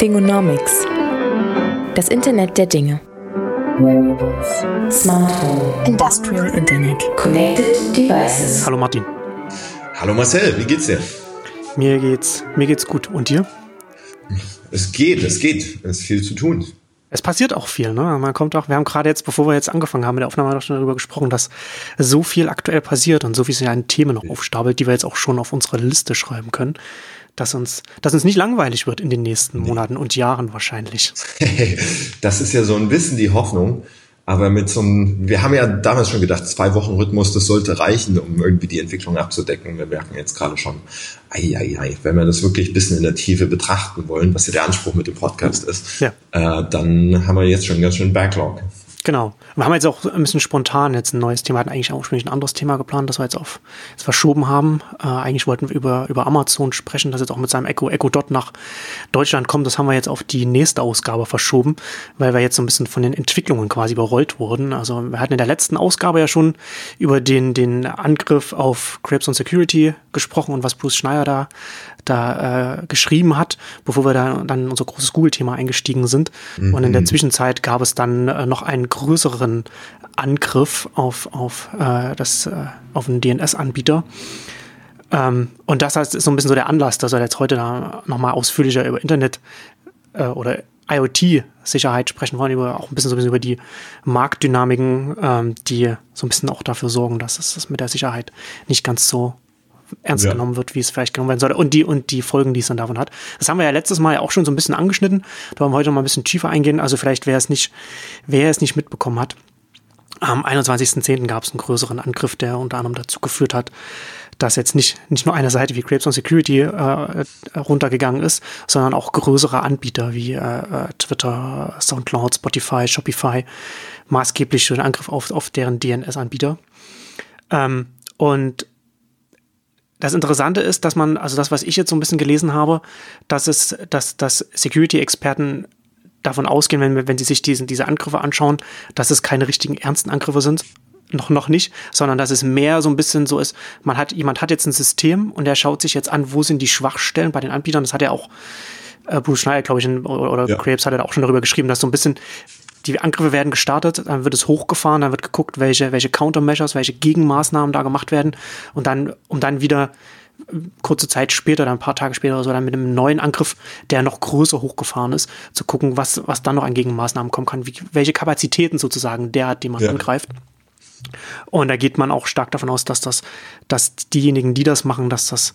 Fingonomics. Das Internet der Dinge. Smart Home. Industrial Internet. Connected Devices. Hallo Martin. Hallo Marcel, wie geht's dir? Mir geht's, mir geht's gut. Und dir? Es geht, es geht. Es ist viel zu tun. Es passiert auch viel, ne? Man kommt auch, wir haben gerade jetzt, bevor wir jetzt angefangen haben mit der Aufnahme, noch schon darüber gesprochen, dass so viel aktuell passiert und so viel sich an Themen noch aufstapelt, die wir jetzt auch schon auf unsere Liste schreiben können, dass uns, dass uns nicht langweilig wird in den nächsten Monaten und Jahren wahrscheinlich. das ist ja so ein bisschen die Hoffnung. Aber mit so einem, wir haben ja damals schon gedacht, zwei Wochen Rhythmus, das sollte reichen, um irgendwie die Entwicklung abzudecken. Wir merken jetzt gerade schon, ei, ei, ei, wenn wir das wirklich ein bisschen in der Tiefe betrachten wollen, was ja der Anspruch mit dem Podcast ist, ja. äh, dann haben wir jetzt schon ganz schön Backlog. Genau. Wir haben jetzt auch ein bisschen spontan jetzt ein neues Thema, hatten eigentlich auch schon ein anderes Thema geplant, das wir jetzt auf jetzt verschoben haben. Äh, eigentlich wollten wir über, über Amazon sprechen, das jetzt auch mit seinem Echo, Echo Dot nach Deutschland kommt. Das haben wir jetzt auf die nächste Ausgabe verschoben, weil wir jetzt so ein bisschen von den Entwicklungen quasi überrollt wurden. Also wir hatten in der letzten Ausgabe ja schon über den, den Angriff auf Crepes und Security gesprochen und was Bruce Schneier da da äh, geschrieben hat, bevor wir da dann in unser großes Google-Thema eingestiegen sind. Mhm. Und in der Zwischenzeit gab es dann äh, noch einen größeren Angriff auf, auf, äh, das, äh, auf einen DNS-Anbieter. Ähm, und das heißt, ist so ein bisschen so der Anlass, dass wir jetzt heute da nochmal ausführlicher über Internet äh, oder IoT-Sicherheit sprechen wollen, über auch ein bisschen so ein bisschen über die Marktdynamiken, ähm, die so ein bisschen auch dafür sorgen, dass es das mit der Sicherheit nicht ganz so ernst ja. genommen wird, wie es vielleicht genommen werden sollte und die und die Folgen, die es dann davon hat. Das haben wir ja letztes Mal ja auch schon so ein bisschen angeschnitten. Da wollen wir heute noch mal ein bisschen tiefer eingehen. Also vielleicht, wer es nicht, wer es nicht mitbekommen hat, am 21.10. gab es einen größeren Angriff, der unter anderem dazu geführt hat, dass jetzt nicht, nicht nur eine Seite wie Grapes on Security äh, runtergegangen ist, sondern auch größere Anbieter wie äh, äh Twitter, Soundcloud, Spotify, Shopify maßgeblich für den Angriff auf, auf deren DNS-Anbieter. Ähm, und das Interessante ist, dass man, also das, was ich jetzt so ein bisschen gelesen habe, dass es, dass, dass Security-Experten davon ausgehen, wenn, wenn sie sich diesen, diese Angriffe anschauen, dass es keine richtigen ernsten Angriffe sind. Noch, noch nicht, sondern dass es mehr so ein bisschen so ist, man hat, jemand hat jetzt ein System und der schaut sich jetzt an, wo sind die Schwachstellen bei den Anbietern. Das hat er auch äh, Bruce Schneider, glaube ich, in, oder, oder ja. Krebs hat er auch schon darüber geschrieben, dass so ein bisschen die Angriffe werden gestartet, dann wird es hochgefahren, dann wird geguckt, welche, welche Countermeasures, welche Gegenmaßnahmen da gemacht werden und dann, um dann wieder äh, kurze Zeit später, dann ein paar Tage später oder so, dann mit einem neuen Angriff, der noch größer hochgefahren ist, zu gucken, was, was dann noch an Gegenmaßnahmen kommen kann, wie, welche Kapazitäten sozusagen der hat, die man ja. angreift. Und da geht man auch stark davon aus, dass das, dass diejenigen, die das machen, dass das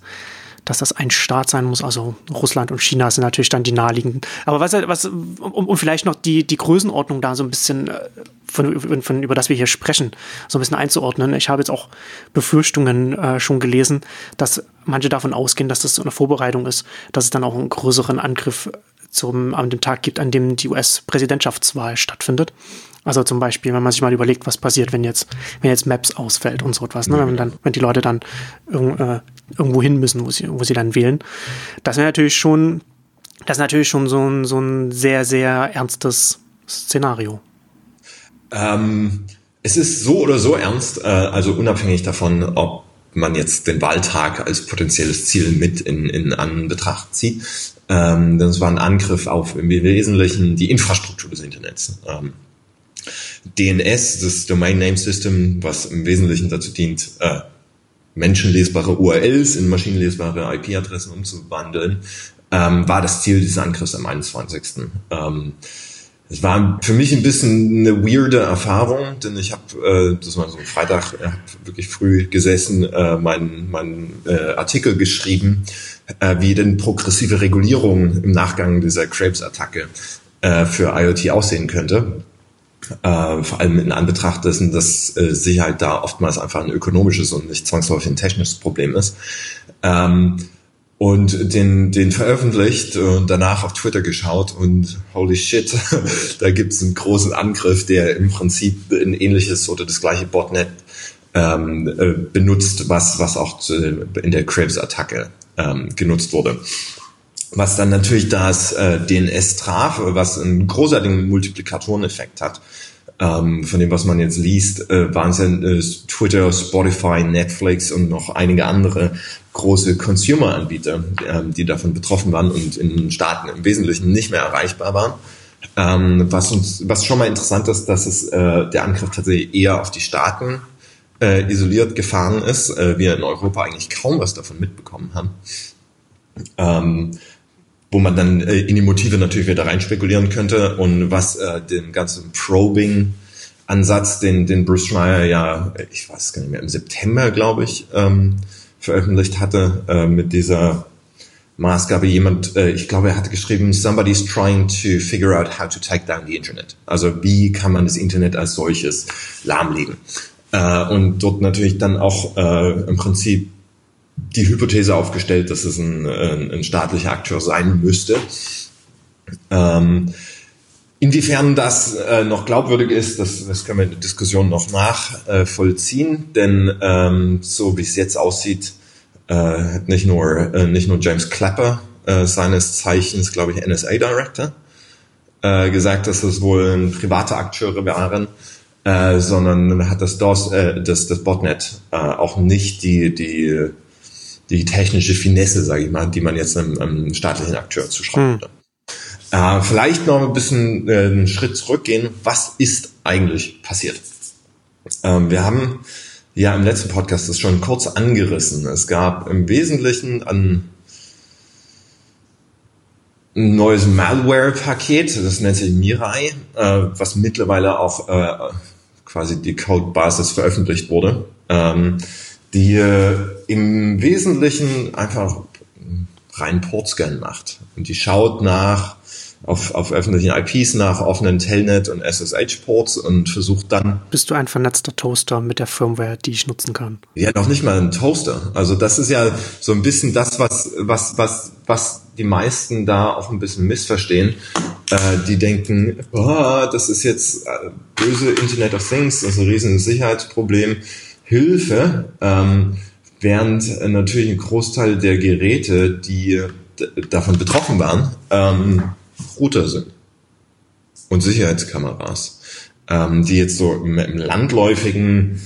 dass das ein Staat sein muss. Also Russland und China sind natürlich dann die naheliegenden. Aber was, was um, um vielleicht noch die, die Größenordnung da so ein bisschen äh, von, von, über das wir hier sprechen, so ein bisschen einzuordnen. Ich habe jetzt auch Befürchtungen äh, schon gelesen, dass manche davon ausgehen, dass das so eine Vorbereitung ist, dass es dann auch einen größeren Angriff zum, an dem Tag gibt, an dem die US-Präsidentschaftswahl stattfindet. Also zum Beispiel, wenn man sich mal überlegt, was passiert, wenn jetzt, wenn jetzt Maps ausfällt und so etwas, ne? wenn, dann, wenn die Leute dann äh, irgendwo hin müssen, wo sie, wo sie dann wählen. Das wäre natürlich schon, das ist natürlich schon so ein, so ein sehr, sehr ernstes Szenario. Ähm, es ist so oder so ernst, äh, also unabhängig davon, ob man jetzt den Wahltag als potenzielles Ziel mit in, in Anbetracht zieht. Ähm, das war ein Angriff auf im Wesentlichen die Infrastruktur des Internets. Ähm, DNS, das Domain Name System, was im Wesentlichen dazu dient, äh, menschenlesbare URLs in maschinenlesbare IP-Adressen umzuwandeln, ähm, war das Ziel dieses Angriffs am 21. Ähm, es war für mich ein bisschen eine weirde Erfahrung, denn ich habe, äh, das war so ein Freitag, äh, wirklich früh gesessen, äh, meinen mein, äh, Artikel geschrieben, äh, wie denn progressive Regulierung im Nachgang dieser Krebs-Attacke äh, für IoT aussehen könnte. Äh, vor allem in Anbetracht dessen, dass äh, Sicherheit da oftmals einfach ein ökonomisches und nicht zwangsläufig ein technisches Problem ist. Ähm, und den, den veröffentlicht und danach auf Twitter geschaut und holy shit, da gibt's einen großen Angriff, der im Prinzip ein ähnliches oder das gleiche Botnet ähm, äh, benutzt, was, was auch in der Krebs-Attacke ähm, genutzt wurde was dann natürlich das äh, DNS traf, was einen großartigen Multiplikatoreneffekt hat. ähm, von dem, was man jetzt liest, äh, waren es ja äh, Twitter, Spotify, Netflix und noch einige andere große Consumer-Anbieter, ähm, die davon betroffen waren und in Staaten im Wesentlichen nicht mehr erreichbar waren. Ähm, was uns, was schon mal interessant ist, dass es äh, der Angriff tatsächlich eher auf die Staaten äh, isoliert gefahren ist. Äh, wir in Europa eigentlich kaum was davon mitbekommen haben. Ähm, wo man dann äh, in die Motive natürlich wieder rein spekulieren könnte und was äh, den ganzen Probing-Ansatz, den, den Bruce Schreier ja, ich weiß gar nicht mehr, im September, glaube ich, ähm, veröffentlicht hatte, äh, mit dieser Maßgabe jemand, äh, ich glaube, er hatte geschrieben, somebody's trying to figure out how to take down the Internet. Also wie kann man das Internet als solches lahmlegen? Äh, und dort natürlich dann auch äh, im Prinzip die Hypothese aufgestellt, dass es ein, ein, ein staatlicher Akteur sein müsste. Ähm, inwiefern das äh, noch glaubwürdig ist, das, das können wir in der Diskussion noch nachvollziehen, denn ähm, so wie es jetzt aussieht, äh, hat nicht nur, äh, nicht nur James Clapper, äh, seines Zeichens, glaube ich, NSA-Director, äh, gesagt, dass es wohl ein private Akteure waren, äh, sondern hat das, DOS, äh, das, das Botnet äh, auch nicht die, die die technische Finesse, sage ich mal, die man jetzt einem, einem staatlichen Akteur zuschreibt. Hm. Äh, vielleicht noch ein bisschen äh, einen Schritt zurückgehen. Was ist eigentlich passiert? Ähm, wir haben ja im letzten Podcast das schon kurz angerissen. Es gab im Wesentlichen ein neues Malware-Paket, das nennt sich Mirai, äh, was mittlerweile auch äh, quasi die Codebasis veröffentlicht wurde. Ähm, die äh, im Wesentlichen einfach rein Portscan macht. Und die schaut nach auf, auf öffentlichen IPs nach offenen Telnet und SSH-Ports und versucht dann. Bist du ein vernetzter Toaster mit der Firmware, die ich nutzen kann? Ja, noch nicht mal ein Toaster. Also das ist ja so ein bisschen das, was, was, was, was die meisten da auch ein bisschen missverstehen. Äh, die denken, oh, das ist jetzt äh, böse Internet of Things, das ist ein riesen Sicherheitsproblem. Hilfe, ähm, während äh, natürlich ein Großteil der Geräte, die davon betroffen waren, ähm, Router sind und Sicherheitskameras, ähm, die jetzt so im, im landläufigen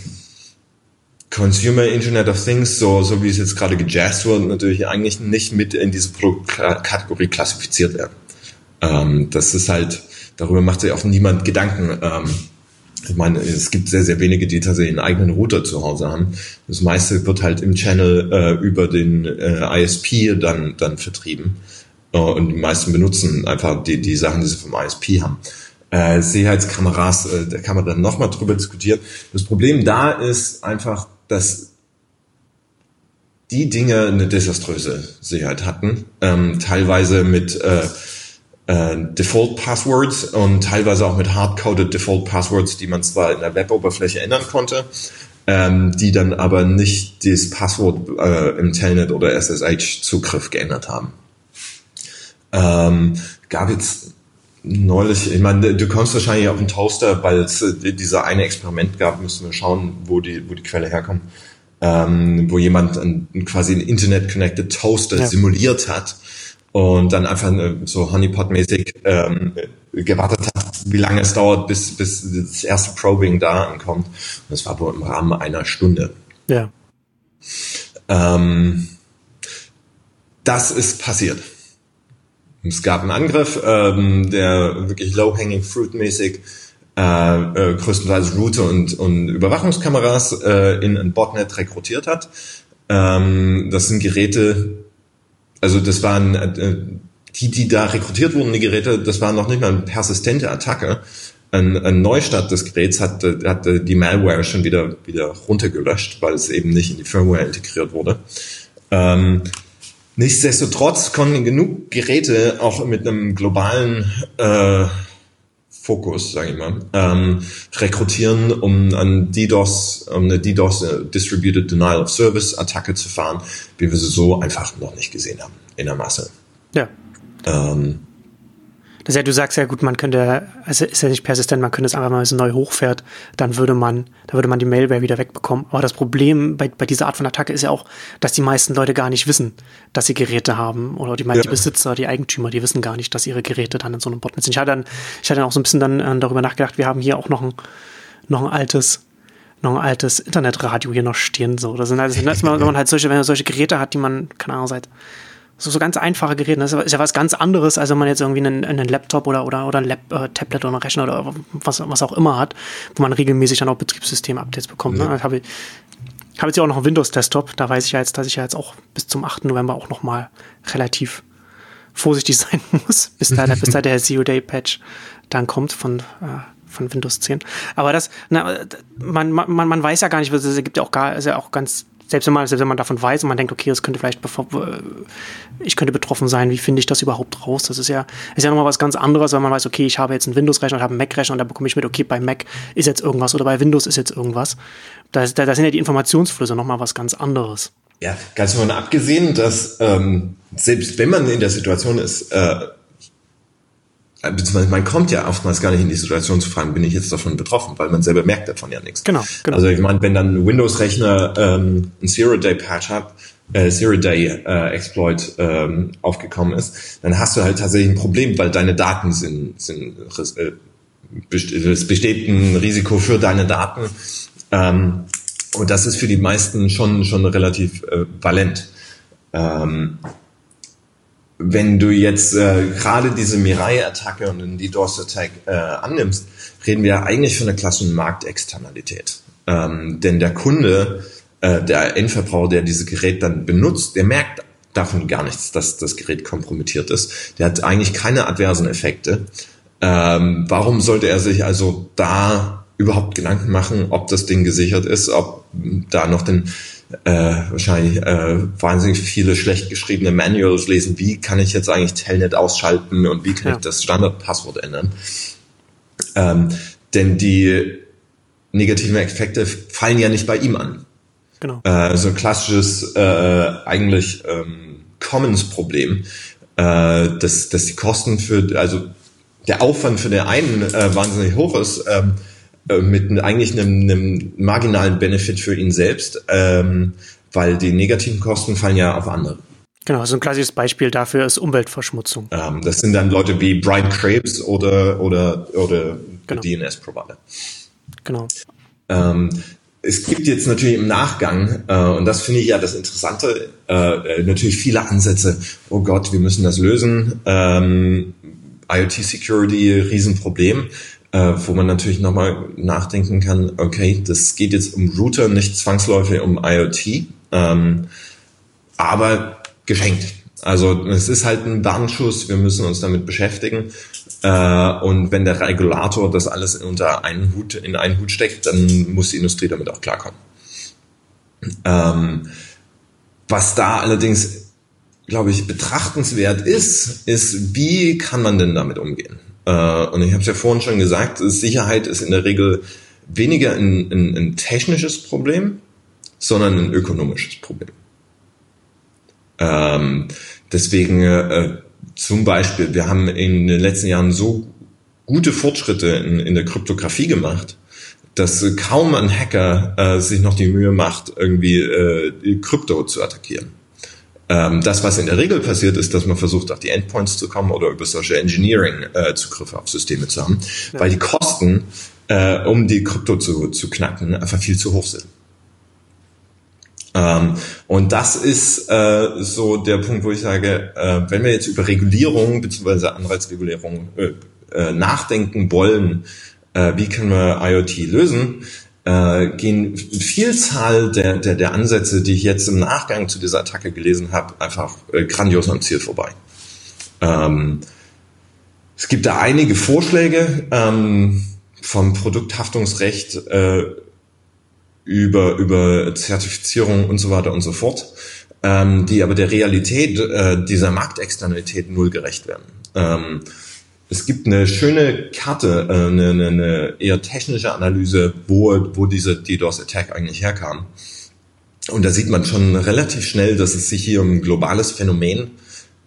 Consumer Internet of Things, so, so wie es jetzt gerade gejazzt wird, natürlich eigentlich nicht mit in diese Produktkategorie klassifiziert werden. Ähm, das ist halt, darüber macht sich auch niemand Gedanken. Ähm, ich meine, es gibt sehr, sehr wenige, die tatsächlich einen eigenen Router zu Hause haben. Das meiste wird halt im Channel äh, über den äh, ISP dann, dann vertrieben. Äh, und die meisten benutzen einfach die, die Sachen, die sie vom ISP haben. Äh, Sicherheitskameras, äh, da kann man dann nochmal drüber diskutieren. Das Problem da ist einfach, dass die Dinge eine desaströse Sicherheit hatten, ähm, teilweise mit äh, äh, Default Passwords und teilweise auch mit hardcoded Default Passwords, die man zwar in der Web-Oberfläche ändern konnte, ähm, die dann aber nicht das Passwort äh, im Telnet oder SSH-Zugriff geändert haben. Ähm, gab jetzt neulich, ich meine, du kommst wahrscheinlich auf einen Toaster, weil es äh, dieser eine Experiment gab, müssen wir schauen, wo die, wo die Quelle herkommt, ähm, wo jemand ein, quasi einen Internet-connected Toaster ja. simuliert hat und dann einfach so Honeypot-mäßig ähm, gewartet hat, wie lange es dauert, bis, bis das erste Probing da ankommt. Und das war wohl im Rahmen einer Stunde. Ja. Ähm, das ist passiert. Es gab einen Angriff, ähm, der wirklich low-hanging fruit-mäßig äh, äh, größtenteils Router und, und Überwachungskameras äh, in ein Botnet rekrutiert hat. Ähm, das sind Geräte, also das waren äh, die, die da rekrutiert wurden, die Geräte, das war noch nicht mal eine persistente Attacke. Ein, ein Neustart des Geräts hat, hat die Malware schon wieder, wieder runtergelöscht, weil es eben nicht in die Firmware integriert wurde. Ähm, nichtsdestotrotz konnten genug Geräte auch mit einem globalen äh, Fokus, sage ich mal, ähm, rekrutieren, um an DDoS, um eine DDoS uh, Distributed Denial of Service Attacke zu fahren, wie wir sie so einfach noch nicht gesehen haben in der Masse. Ja. Ähm, Ist ja, du sagst ja gut, man könnte, also ist ja nicht persistent, man könnte es einfach mal, wenn es neu hochfährt, dann würde man, da würde man die Malware wieder wegbekommen. Aber das Problem bei, bei dieser Art von Attacke ist ja auch, dass die meisten Leute gar nicht wissen, dass sie Geräte haben. Oder die, ja. die Besitzer, die Eigentümer, die wissen gar nicht, dass ihre Geräte dann in so einem Botnet sind. Ich hatte dann, ich hatte dann auch so ein bisschen dann äh, darüber nachgedacht, wir haben hier auch noch ein, noch ein altes noch ein altes Internetradio hier noch stehen. So, das sind halt, das wenn man halt solche, wenn man solche Geräte hat, die man, keine Ahnung, seit so, so ganz einfache Geräte. Das ist ja was ganz anderes, als wenn man jetzt irgendwie einen, einen Laptop oder, oder, oder ein Lab, äh, Tablet oder einen Rechner oder was, was auch immer hat, wo man regelmäßig dann auch Betriebssystem-Updates bekommt. Ne? Ja. Ne? habe ich, habe jetzt ja auch noch einen Windows-Desktop. Da weiß ich ja jetzt, dass ich ja jetzt auch bis zum 8. November auch noch mal relativ vorsichtig sein muss, bis da, bis da der Zero-Day-Patch dann kommt von, äh, von Windows 10. Aber das, na, man, man, man weiß ja gar nicht, es gibt ja auch gar, ist ja auch ganz selbst wenn man, selbst wenn man davon weiß und man denkt, okay, das könnte vielleicht, ich könnte betroffen sein, wie finde ich das überhaupt raus? Das ist ja, ist ja nochmal was ganz anderes, wenn man weiß, okay, ich habe jetzt einen Windows-Rechner und habe einen Mac-Rechner und da bekomme ich mit, okay, bei Mac ist jetzt irgendwas oder bei Windows ist jetzt irgendwas. Da, da, da sind ja die Informationsflüsse nochmal was ganz anderes. Ja, ganz davon abgesehen, dass ähm, selbst wenn man in der Situation ist, äh, äh, beziehungsweise man kommt ja oftmals gar nicht in die Situation zu fragen, bin ich jetzt davon betroffen, weil man selber merkt davon ja nichts. Genau, genau. Also ich meine, wenn dann ein Windows-Rechner ähm, ein Zero-Day-Patch hat, äh, Zero-Day-Exploit äh, ähm, aufgekommen ist, dann hast du halt tatsächlich ein Problem, weil deine Daten sind, sind äh, es besteht ein Risiko für deine Daten. Ähm, und das ist für die meisten schon, schon relativ äh, valent. Ähm, wenn du jetzt äh, gerade diese Mirai-Attacke und den DDoS-Attack äh, annimmst, reden wir eigentlich von einer klassischen Marktexternalität. Ähm, denn der Kunde, äh, der Endverbraucher, der dieses Gerät dann benutzt, der merkt davon gar nichts, dass das Gerät kompromittiert ist. Der hat eigentlich keine adversen Effekte. Ähm, warum sollte er sich also da überhaupt Gedanken machen, ob das Ding gesichert ist, ob da noch den äh, wahrscheinlich äh, wahnsinnig viele schlecht geschriebene Manuals lesen, wie kann ich jetzt eigentlich Telnet ausschalten und wie kann ja. ich das Standardpasswort ändern. Ähm, denn die negativen Effekte fallen ja nicht bei ihm an. Genau. Äh, so ein klassisches äh, eigentlich ähm, Commons-Problem, äh, dass, dass die Kosten für, also der Aufwand für den einen äh, wahnsinnig hoch ist, ähm, äh, mit eigentlich einem, einem marginalen Benefit für ihn selbst, ähm, weil die negativen Kosten fallen ja auf andere. Genau, so ein klassisches Beispiel dafür ist Umweltverschmutzung. Ähm, das sind dann Leute wie Brian Krebs oder, oder, oder genau. DNS-Provider. Genau. Ähm, es gibt jetzt natürlich im Nachgang, äh, und das finde ich ja das Interessante, äh, natürlich viele Ansätze. Oh Gott, wir müssen das lösen. Ähm, IoT Security, Riesenproblem äh, wo man natürlich nochmal nachdenken kann, okay, das geht jetzt um Router, nicht zwangsläufig um IoT, ähm, aber geschenkt. Also es ist halt ein Warnschuss, wir müssen uns damit beschäftigen. Äh, und wenn der Regulator das alles unter einen Hut, in einen Hut steckt, dann muss die Industrie damit auch klarkommen. Ähm, was da allerdings, glaube ich, betrachtenswert ist, ist, wie kann man denn damit umgehen? Äh, und ich habe es ja vorhin schon gesagt, Sicherheit ist in der Regel weniger ein, ein, ein technisches Problem, sondern ein ökonomisches Problem. Ähm, deswegen äh, zum Beispiel, wir haben in den letzten Jahren so gute Fortschritte in, in der Kryptographie gemacht, dass kaum ein Hacker äh, sich noch die Mühe macht, irgendwie äh, Krypto zu attackieren. Ähm, das, was in der Regel passiert, ist, dass man versucht, auf die Endpoints zu kommen oder über solche Engineering-Zugriffe äh, auf Systeme zu haben, ja. weil die Kosten, äh, um die Krypto zu, zu knacken, einfach viel zu hoch sind. Ähm, und das ist äh, so der Punkt, wo ich sage, äh, wenn wir jetzt über Regulierung bzw. Anreizregulierung äh, äh, nachdenken wollen, äh, wie können wir IoT lösen, äh, gehen Vielzahl der, der, der Ansätze, die ich jetzt im Nachgang zu dieser Attacke gelesen habe, einfach äh, grandios am Ziel vorbei. Ähm, es gibt da einige Vorschläge ähm, vom Produkthaftungsrecht äh, über, über Zertifizierung und so weiter und so fort, ähm, die aber der Realität äh, dieser Marktexternalität null gerecht werden. Ähm, es gibt eine schöne Karte, äh, eine, eine, eine eher technische Analyse, wo, wo diese DDoS-Attack eigentlich herkam. Und da sieht man schon relativ schnell, dass es sich hier um ein globales Phänomen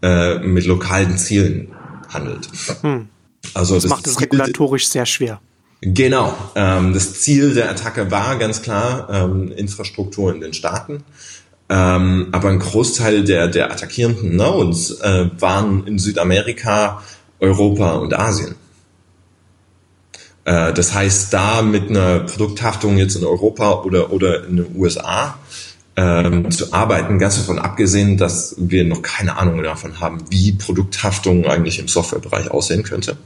äh, mit lokalen Zielen handelt. Hm. Also das, das macht es regulatorisch sehr schwer. Genau. Ähm, das Ziel der Attacke war ganz klar ähm, Infrastruktur in den Staaten. Ähm, aber ein Großteil der, der attackierenden Nodes äh, waren in Südamerika, Europa und Asien. Äh, das heißt, da mit einer Produkthaftung jetzt in Europa oder, oder in den USA ähm, zu arbeiten, ganz davon abgesehen, dass wir noch keine Ahnung davon haben, wie Produkthaftung eigentlich im Softwarebereich aussehen könnte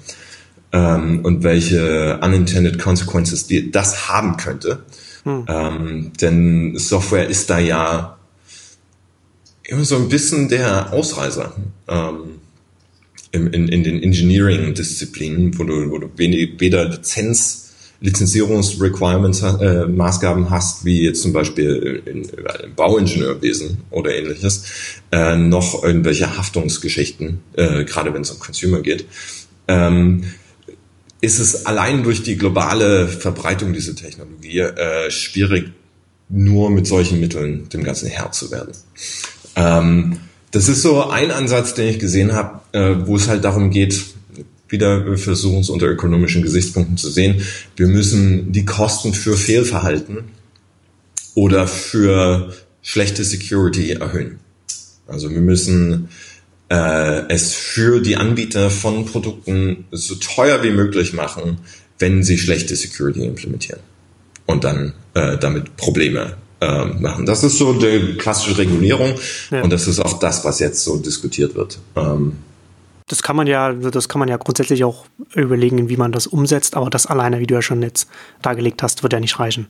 ähm, und welche unintended consequences die, das haben könnte. Hm. Ähm, denn Software ist da ja immer so ein bisschen der Ausreißer ähm, in, in, in den Engineering-Disziplinen, wo du, wo du weder Lizenz Lizenzierungsrequirements, äh, Maßgaben hast, wie jetzt zum Beispiel in, im Bauingenieurwesen oder ähnliches, äh, noch irgendwelche Haftungsgeschichten, äh, gerade wenn es um Consumer geht. Ähm, ist es allein durch die globale Verbreitung dieser Technologie äh, schwierig, nur mit solchen Mitteln dem Ganzen Herr zu werden. Ähm, das ist so ein Ansatz, den ich gesehen habe, äh, wo es halt darum geht, wieder versuchen es unter ökonomischen Gesichtspunkten zu sehen, wir müssen die Kosten für Fehlverhalten oder für schlechte Security erhöhen. Also wir müssen äh, es für die Anbieter von Produkten so teuer wie möglich machen, wenn sie schlechte Security implementieren und dann äh, damit Probleme äh, machen. Das ist so die klassische Regulierung ja. und das ist auch das, was jetzt so diskutiert wird. Ähm, das kann man ja, das kann man ja grundsätzlich auch überlegen, wie man das umsetzt, aber das alleine, wie du ja schon jetzt dargelegt hast, wird ja nicht reichen.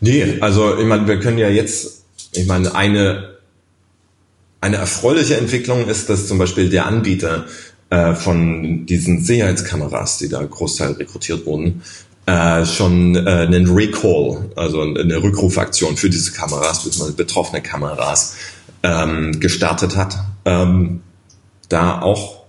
Nee, also ich meine, wir können ja jetzt, ich meine, eine eine erfreuliche Entwicklung ist, dass zum Beispiel der Anbieter äh, von diesen Sicherheitskameras, die da Großteil rekrutiert wurden, äh, schon äh, einen Recall, also eine Rückrufaktion für diese Kameras, beziehungsweise betroffene Kameras, ähm, gestartet hat. Ähm, da auch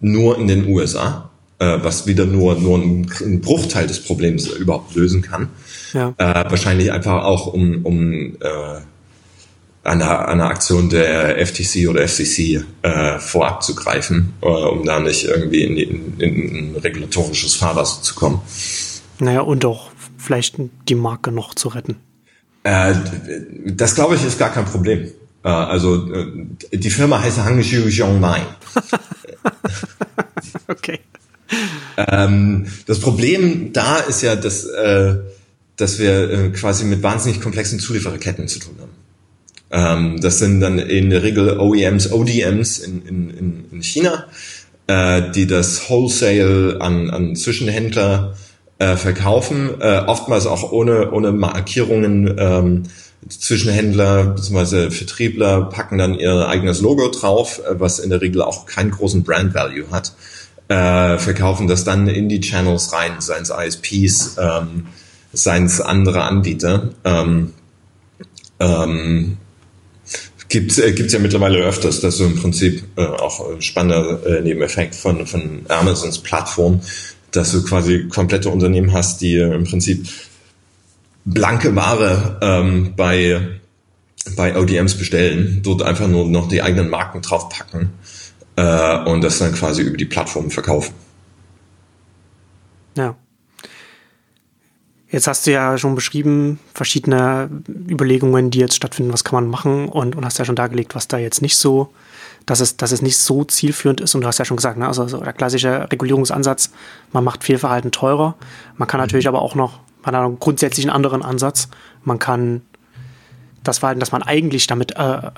nur in den USA, äh, was wieder nur, nur ein, Bruchteil des Problems überhaupt lösen kann. Ja. Äh, wahrscheinlich einfach auch um, um äh, einer, einer Aktion der FTC oder FCC äh, vorab zu greifen, äh, um da nicht irgendwie in, in, in ein regulatorisches Fahrwasser zu kommen. Naja, und auch vielleicht die Marke noch zu retten. Äh, das glaube ich ist gar kein Problem. Äh, also äh, die Firma heißt Hangzhou Zhongmai. okay. Ähm, das Problem da ist ja, dass, äh, dass wir äh, quasi mit wahnsinnig komplexen Zuliefererketten zu tun haben. Ähm, das sind dann in der Regel OEMs, ODMs in, in, in China, äh, die das Wholesale an, an Zwischenhändler äh, verkaufen, äh, oftmals auch ohne, ohne Markierungen. Ähm, Zwischenhändler bzw. Vertriebler packen dann ihr eigenes Logo drauf, äh, was in der Regel auch keinen großen Brand Value hat, äh, verkaufen das dann in die Channels rein, seien es ISPs, ähm, seien es andere Anbieter. Ähm, ähm, Gibt äh, gibt's ja mittlerweile öfters, dass so im Prinzip äh, auch ein spannender äh, Nebeneffekt von, von Amazons Plattform, dass du quasi komplette Unternehmen hast, die im Prinzip blanke Ware ähm, bei, bei ODMs bestellen, dort einfach nur noch die eigenen Marken draufpacken äh, und das dann quasi über die Plattform verkaufen. Ja. Jetzt hast du ja schon beschrieben, verschiedene Überlegungen, die jetzt stattfinden, was kann man machen und, und hast ja schon dargelegt, was da jetzt nicht so, dass es, dass es nicht so zielführend ist. Und du hast ja schon gesagt, ne, also, also der klassische Regulierungsansatz, man macht Fehlverhalten teurer. Man kann natürlich mhm. aber auch noch, man hat einen grundsätzlich einen anderen Ansatz. Man kann das Verhalten, das man eigentlich damit, äh, äh,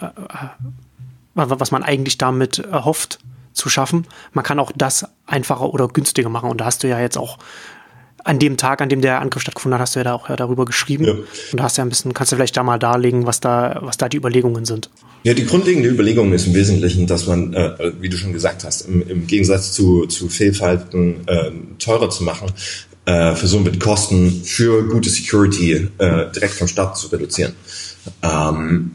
was man eigentlich damit erhofft, zu schaffen. Man kann auch das einfacher oder günstiger machen. Und da hast du ja jetzt auch an dem Tag, an dem der Angriff stattgefunden hat, hast du ja da auch ja, darüber geschrieben. Ja. Und da hast du ja ein bisschen, kannst du vielleicht da mal darlegen, was da, was da die Überlegungen sind. Ja, die grundlegende Überlegung ist im Wesentlichen, dass man, äh, wie du schon gesagt hast, im, im Gegensatz zu, zu Fehlverhalten äh, teurer zu machen, äh, versuchen wir die Kosten für gute Security äh, direkt vom Start zu reduzieren. Ähm,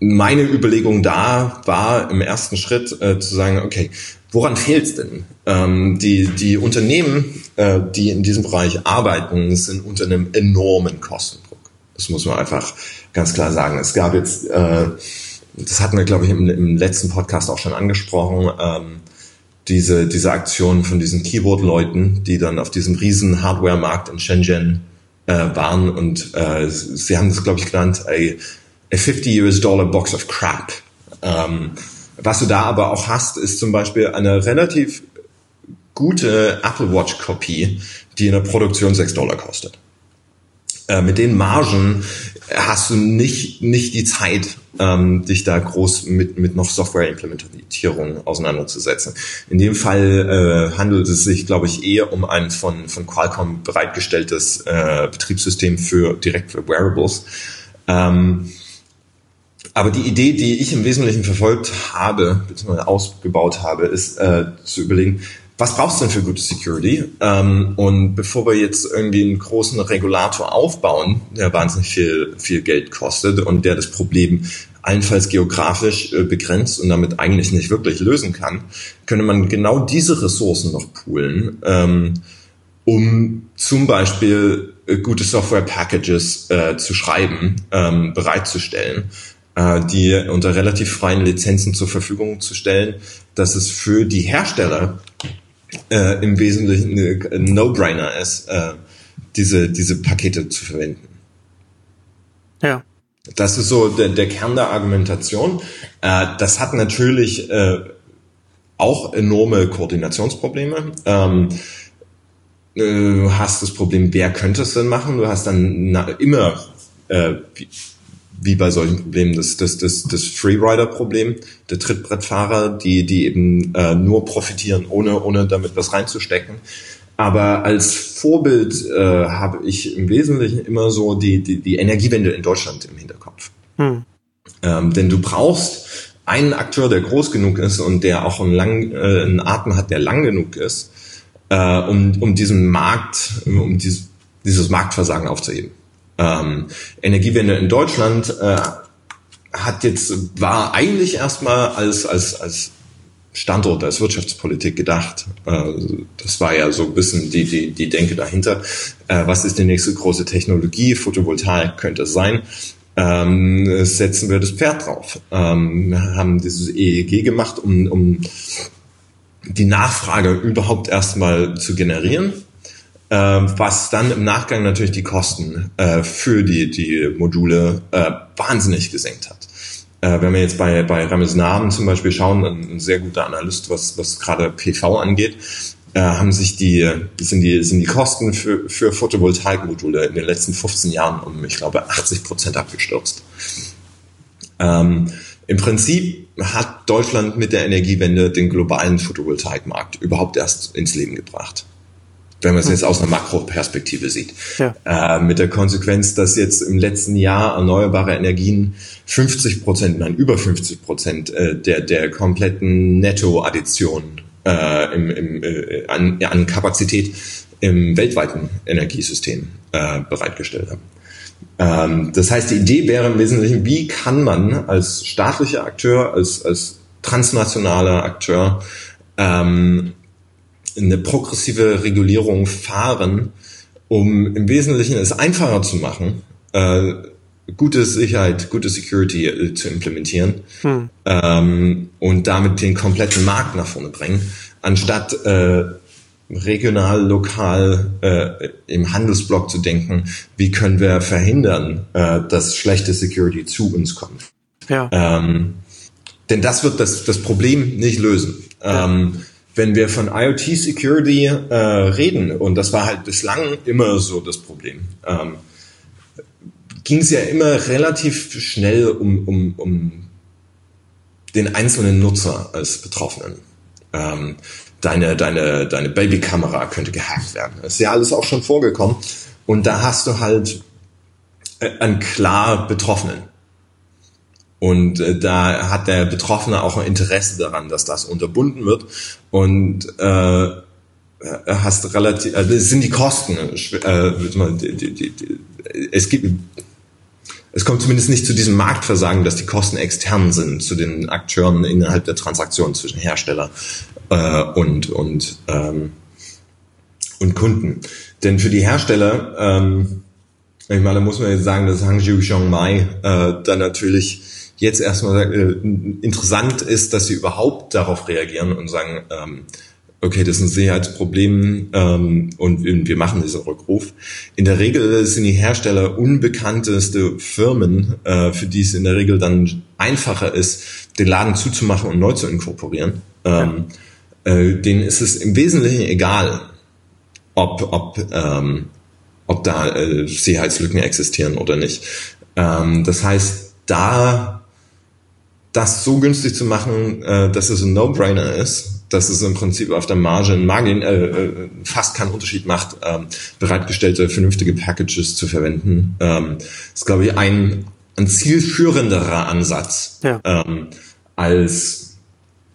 meine Überlegung da war im ersten Schritt äh, zu sagen, okay, woran fehlt es denn? Ähm, die, die Unternehmen, äh, die in diesem Bereich arbeiten, sind unter einem enormen Kostendruck. Das muss man einfach ganz klar sagen. Es gab jetzt, äh, das hatten wir, glaube ich, im, im, letzten Podcast auch schon angesprochen, ähm, diese, diese Aktion von diesen Keyboard-Leuten, die dann auf diesem riesen Hardware-Markt in Shenzhen äh, waren und äh, sie haben das, glaube ich, genannt, a, a 50 US Dollar Box of Crap. Ähm, was du da aber auch hast, ist zum Beispiel eine relativ gute Apple Watch Kopie, die in der Produktion 6 Dollar kostet. Äh, mit den Margen hast du nicht, nicht die Zeit, ähm, dich da groß mit, mit noch Software-Implementierung auseinanderzusetzen. In dem Fall äh, handelt es sich, glaube ich, eher um ein von, von Qualcomm bereitgestelltes äh, Betriebssystem für direkt für Wearables. Ähm, aber die Idee, die ich im Wesentlichen verfolgt habe, beziehungsweise ausgebaut habe, ist äh, zu überlegen, was brauchst du denn für gute Security? Ähm, und bevor wir jetzt irgendwie einen großen Regulator aufbauen, der wahnsinnig viel, viel Geld kostet und der das Problem allenfalls geografisch äh, begrenzt und damit eigentlich nicht wirklich lösen kann, könnte man genau diese Ressourcen noch poolen, ähm, um zum Beispiel äh, gute Software-Packages äh, zu schreiben, ähm, bereitzustellen die unter relativ freien Lizenzen zur Verfügung zu stellen, dass es für die Hersteller äh, im Wesentlichen ein No-Brainer ist, äh, diese, diese Pakete zu verwenden. Ja. Das ist so der, der Kern der Argumentation. Äh, das hat natürlich äh, auch enorme Koordinationsprobleme. Ähm, äh, du hast das Problem, wer könnte es denn machen? Du hast dann na, immer äh, wie bei solchen Problemen das, das, das, das Freerider-Problem, der Trittbrettfahrer, die, die eben äh, nur profitieren, ohne, ohne damit was reinzustecken. Aber als Vorbild äh, habe ich im Wesentlichen immer so die, die, die Energiewende in Deutschland im Hinterkopf. Hm. Ähm, denn du brauchst einen Akteur, der groß genug ist und der auch einen, lang, äh, einen Atem hat, der lang genug ist, äh, um, um diesen Markt, um dieses, dieses Marktversagen aufzuheben ähm, Energiewende in Deutschland äh, hat jetzt, war eigentlich erstmal als, als, als Standort, als Wirtschaftspolitik gedacht. Äh, das war ja so ein bisschen die, die, die Denke dahinter. Äh, was ist die nächste große Technologie? Photovoltaik könnte es sein. Ähm, setzen wir das Pferd drauf. Ähm, wir haben dieses EEG gemacht, um, um die Nachfrage überhaupt erstmal zu generieren äh, was dann im Nachgang natürlich die Kosten äh, für die, die Module äh, wahnsinnig gesenkt hat. Äh, wenn wir jetzt bei, bei Rames Namen zum Beispiel schauen, ein, sehr guter Analyst, was, was gerade PV angeht, äh, haben sich die, sind die, sind die Kosten für, für Photovoltaikmodule in den letzten 15 Jahren um, ich glaube, 80 Prozent abgestürzt. Ähm, Im Prinzip hat Deutschland mit der Energiewende den globalen Photovoltaikmarkt überhaupt erst ins Leben gebracht wenn man es jetzt aus einer Makroperspektive sieht. Ja. Äh, mit der Konsequenz, dass jetzt im letzten Jahr erneuerbare Energien 50 Prozent, nein, über 50 Prozent äh, der, der kompletten Nettoaddition äh, im, im, äh, an, an Kapazität im weltweiten Energiesystem äh, bereitgestellt haben. Ähm, das heißt, die Idee wäre im Wesentlichen, wie kann man als staatlicher Akteur, als, als transnationaler Akteur ähm, eine progressive Regulierung fahren, um im Wesentlichen es einfacher zu machen, äh, gute Sicherheit, gute Security äh, zu implementieren hm. ähm, und damit den kompletten Markt nach vorne bringen, anstatt äh, regional, lokal äh, im Handelsblock zu denken, wie können wir verhindern, äh, dass schlechte Security zu uns kommt. Ja. Ähm, denn das wird das, das Problem nicht lösen. Ja. Ähm, wenn wir von IoT Security äh, reden, und das war halt bislang immer so das Problem, ähm, ging es ja immer relativ schnell um, um, um den einzelnen Nutzer als Betroffenen. Ähm, deine, deine, deine Babykamera könnte gehackt werden. Das ist ja alles auch schon vorgekommen. Und da hast du halt äh, einen klar Betroffenen. Und äh, da hat der Betroffene auch ein Interesse daran, dass das unterbunden wird. Und äh, hast relativ, äh, das sind die Kosten. Äh, die, die, die, es gibt, es kommt zumindest nicht zu diesem Marktversagen, dass die Kosten extern sind zu den Akteuren innerhalb der Transaktion zwischen Hersteller äh, und und ähm, und Kunden. Denn für die Hersteller, ähm, ich meine, da muss man jetzt sagen, dass Hangzhou Xiongmai äh, dann natürlich jetzt erstmal äh, interessant ist, dass sie überhaupt darauf reagieren und sagen, ähm, okay, das ist ein Sicherheitsproblem ähm, und wir machen diesen Rückruf. In der Regel sind die Hersteller unbekannteste Firmen, äh, für die es in der Regel dann einfacher ist, den Laden zuzumachen und neu zu inkorporieren. Ähm, äh, denen ist es im Wesentlichen egal, ob, ob, ähm, ob da äh, Sicherheitslücken existieren oder nicht. Ähm, das heißt, da das so günstig zu machen, äh, dass es ein No-Brainer ist, dass es im Prinzip auf der Marge in Margin äh, äh, fast keinen Unterschied macht, ähm, bereitgestellte vernünftige Packages zu verwenden, ähm, ist, glaube ich, ein, ein zielführenderer Ansatz ja. ähm, als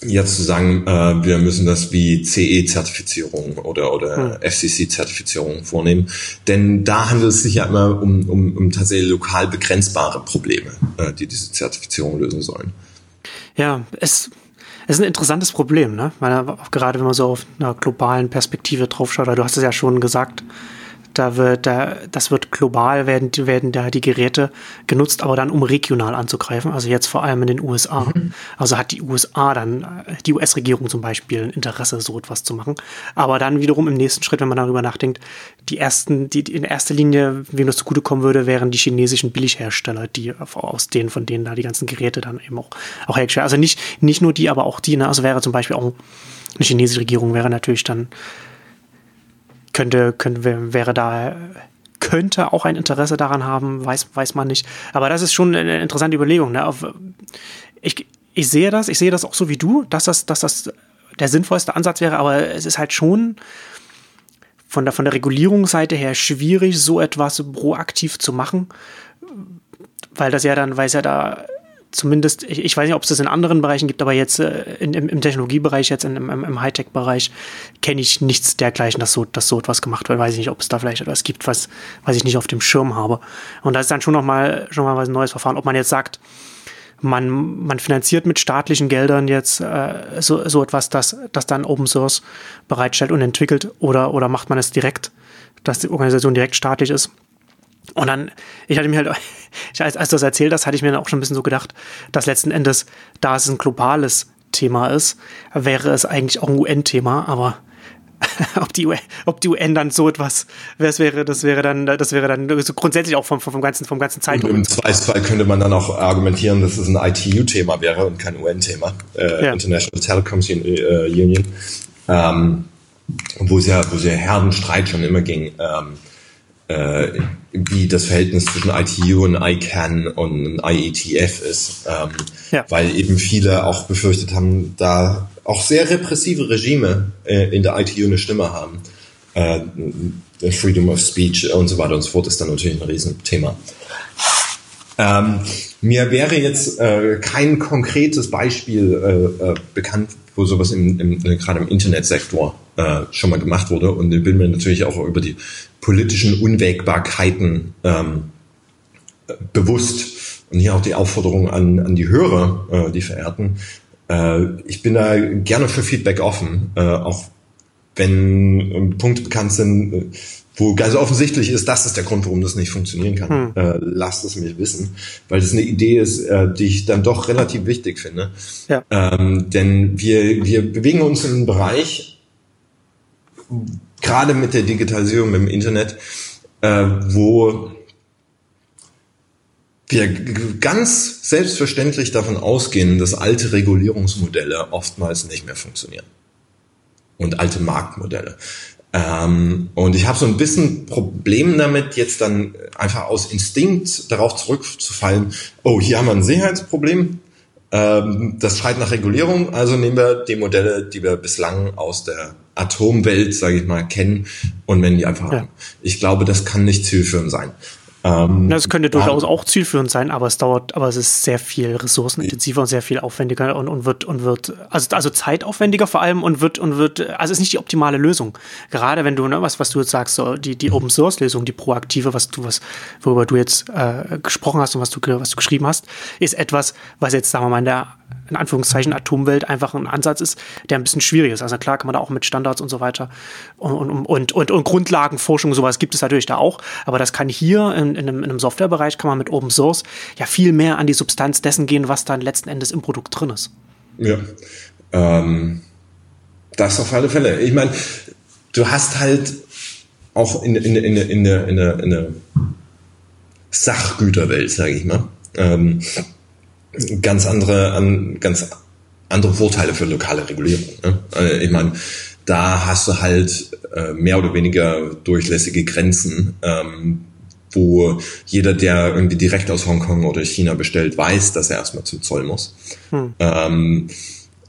jetzt zu sagen, äh, wir müssen das wie CE-Zertifizierung oder, oder hm. FCC-Zertifizierung vornehmen. Denn da handelt es sich ja immer um, um, um tatsächlich lokal begrenzbare Probleme, äh, die diese Zertifizierung lösen sollen. Ja, es es ist ein interessantes Problem, ne? Weil, gerade wenn man so auf einer globalen Perspektive draufschaut, du hast es ja schon gesagt, da wird, da, das wird global, werden, werden da die Geräte genutzt, aber dann um regional anzugreifen. Also jetzt vor allem in den USA. Mhm. Also hat die USA dann, die US-Regierung zum Beispiel ein Interesse, so etwas zu machen. Aber dann wiederum im nächsten Schritt, wenn man darüber nachdenkt, die ersten, die, die in erster Linie, wem das zugutekommen würde, wären die chinesischen Billighersteller, die aus denen, von denen da die ganzen Geräte dann eben auch, auch hergestellt. Also nicht, nicht nur die, aber auch die, ne? Also wäre zum Beispiel auch eine chinesische Regierung wäre natürlich dann könnte, könnte wäre da könnte auch ein Interesse daran haben, weiß, weiß man nicht. Aber das ist schon eine interessante Überlegung. Ne? Ich, ich sehe das, ich sehe das auch so wie du, dass das, dass das der sinnvollste Ansatz wäre, aber es ist halt schon von der, von der Regulierungsseite her schwierig, so etwas proaktiv zu machen, weil das ja dann, weil es ja da zumindest, ich, ich, weiß nicht, ob es das in anderen Bereichen gibt, aber jetzt äh, in, im, im, Technologiebereich, jetzt in, im, im Hightech-Bereich, kenne ich nichts dergleichen, dass so, dass so etwas gemacht wird. Weiß ich nicht, ob es da vielleicht etwas gibt, was, was ich nicht auf dem Schirm habe. Und da ist dann schon nochmal schon mal was neues Verfahren. Ob man jetzt sagt, man, man finanziert mit staatlichen Geldern jetzt äh, so, so etwas, das, das dann Open Source bereitstellt und entwickelt, oder, oder macht man es direkt, dass die Organisation direkt staatlich ist. Und dann, ich hatte mir halt, als, als du das erzählt hast, hatte ich mir dann auch schon ein bisschen so gedacht, dass letzten Endes, da es ein globales Thema ist, wäre es eigentlich auch ein UN-Thema, aber ob die, UN, ob die UN dann so etwas, das wäre, das wäre dann, das wäre dann so grundsätzlich auch vom, vom ganzen, vom ganzen Zeitraum. Im Zweifelsfall könnte man dann auch argumentieren, dass es ein ITU-Thema wäre und kein UN-Thema, äh, ja. International Telecoms äh, Union, ähm, wo es ja, wo es ja Herdenstreit schon immer ging. Ähm, äh, wie das Verhältnis zwischen ITU und ICANN und IETF ist, ähm, ja. weil eben viele auch befürchtet haben, da auch sehr repressive Regime äh, in der ITU eine Stimme haben. Äh, Freedom of Speech und so weiter und so fort ist dann natürlich ein Riesenthema. Ähm, mir wäre jetzt äh, kein konkretes Beispiel äh, äh, bekannt, wo sowas im, im, gerade im Internetsektor äh, schon mal gemacht wurde. Und ich bin mir natürlich auch über die politischen Unwägbarkeiten ähm, bewusst. Und hier auch die Aufforderung an, an die Hörer, äh, die Verehrten. Äh, ich bin da gerne für Feedback offen, äh, auch wenn Punkte bekannt sind, äh, wo ganz offensichtlich ist, das ist der Grund, warum das nicht funktionieren kann. Hm. Äh, lasst es mich wissen, weil das eine Idee ist, äh, die ich dann doch relativ wichtig finde. Ja. Ähm, denn wir, wir bewegen uns in einem Bereich, gerade mit der Digitalisierung, mit dem Internet, äh, wo wir ganz selbstverständlich davon ausgehen, dass alte Regulierungsmodelle oftmals nicht mehr funktionieren. Und alte Marktmodelle. Ähm, und ich habe so ein bisschen Problem damit, jetzt dann einfach aus Instinkt darauf zurückzufallen, oh, hier haben wir ein Sicherheitsproblem, ähm, das schreit nach Regulierung, also nehmen wir die Modelle, die wir bislang aus der Atomwelt, sage ich mal, kennen und wenden die einfach ja. an. Ich glaube, das kann nicht zielführend sein. Ähm, das könnte durchaus ja. auch zielführend sein, aber es dauert, aber es ist sehr viel ressourcenintensiver und sehr viel aufwendiger und, und wird und wird also also zeitaufwendiger vor allem und wird und wird also ist nicht die optimale Lösung. Gerade wenn du ne, was was du jetzt sagst, so die die Open Source Lösung, die proaktive, was du was worüber du jetzt äh, gesprochen hast und was du was du geschrieben hast, ist etwas, was jetzt sagen wir mal in der in Anführungszeichen Atomwelt einfach ein Ansatz ist, der ein bisschen schwierig ist. Also klar kann man da auch mit Standards und so weiter und, und, und, und, und Grundlagenforschung und sowas gibt es natürlich da auch. Aber das kann hier in, in, einem, in einem Softwarebereich kann man mit Open Source ja viel mehr an die Substanz dessen gehen, was dann letzten Endes im Produkt drin ist. Ja. Ähm, das auf alle Fälle. Ich meine, du hast halt auch in, in, in, in, in, der, in, der, in der Sachgüterwelt, sage ich mal, ähm, ganz andere, an, ganz andere Vorteile für lokale Regulierung. Ne? Also ich meine, da hast du halt äh, mehr oder weniger durchlässige Grenzen, ähm, wo jeder, der irgendwie direkt aus Hongkong oder China bestellt, weiß, dass er erstmal zum Zoll muss. Hm. Ähm,